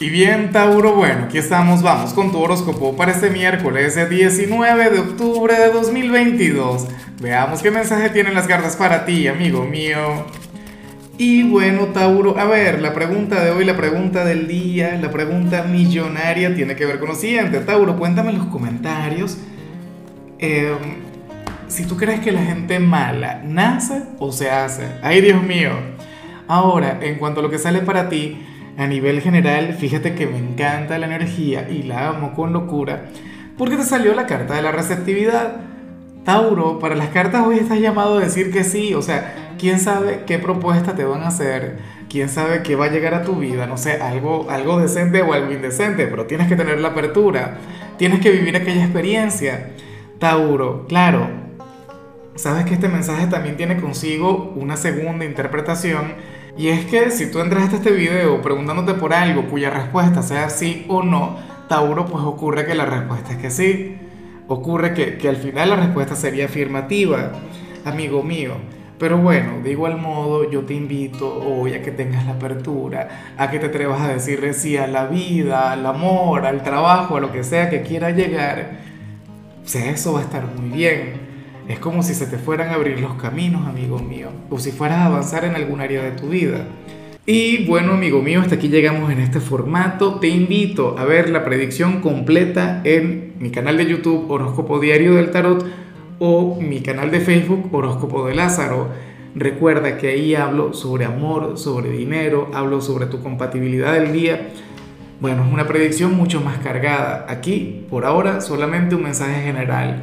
Y bien, Tauro, bueno, aquí estamos, vamos con tu horóscopo para este miércoles 19 de octubre de 2022. Veamos qué mensaje tienen las cartas para ti, amigo mío. Y bueno, Tauro, a ver, la pregunta de hoy, la pregunta del día, la pregunta millonaria tiene que ver con lo siguiente. Tauro, cuéntame en los comentarios eh, si tú crees que la gente mala nace o se hace. Ay, Dios mío. Ahora, en cuanto a lo que sale para ti, a nivel general, fíjate que me encanta la energía y la amo con locura, porque te salió la carta de la receptividad. Tauro, para las cartas hoy estás llamado a decir que sí, o sea, quién sabe qué propuesta te van a hacer, quién sabe qué va a llegar a tu vida, no sé, algo, algo decente o algo indecente, pero tienes que tener la apertura, tienes que vivir aquella experiencia. Tauro, claro, sabes que este mensaje también tiene consigo una segunda interpretación y es que si tú entraste a este video preguntándote por algo cuya respuesta sea sí o no, Tauro, pues ocurre que la respuesta es que sí. Ocurre que, que al final la respuesta sería afirmativa, amigo mío. Pero bueno, de igual modo yo te invito hoy a que tengas la apertura, a que te atrevas a decirle sí a la vida, al amor, al trabajo, a lo que sea que quiera llegar. O eso va a estar muy bien. Es como si se te fueran a abrir los caminos, amigo mío, o si fueras a avanzar en algún área de tu vida. Y bueno, amigo mío, hasta aquí llegamos en este formato. Te invito a ver la predicción completa en mi canal de YouTube Horóscopo Diario del Tarot o mi canal de Facebook Horóscopo de Lázaro. Recuerda que ahí hablo sobre amor, sobre dinero, hablo sobre tu compatibilidad del día. Bueno, es una predicción mucho más cargada. Aquí, por ahora, solamente un mensaje general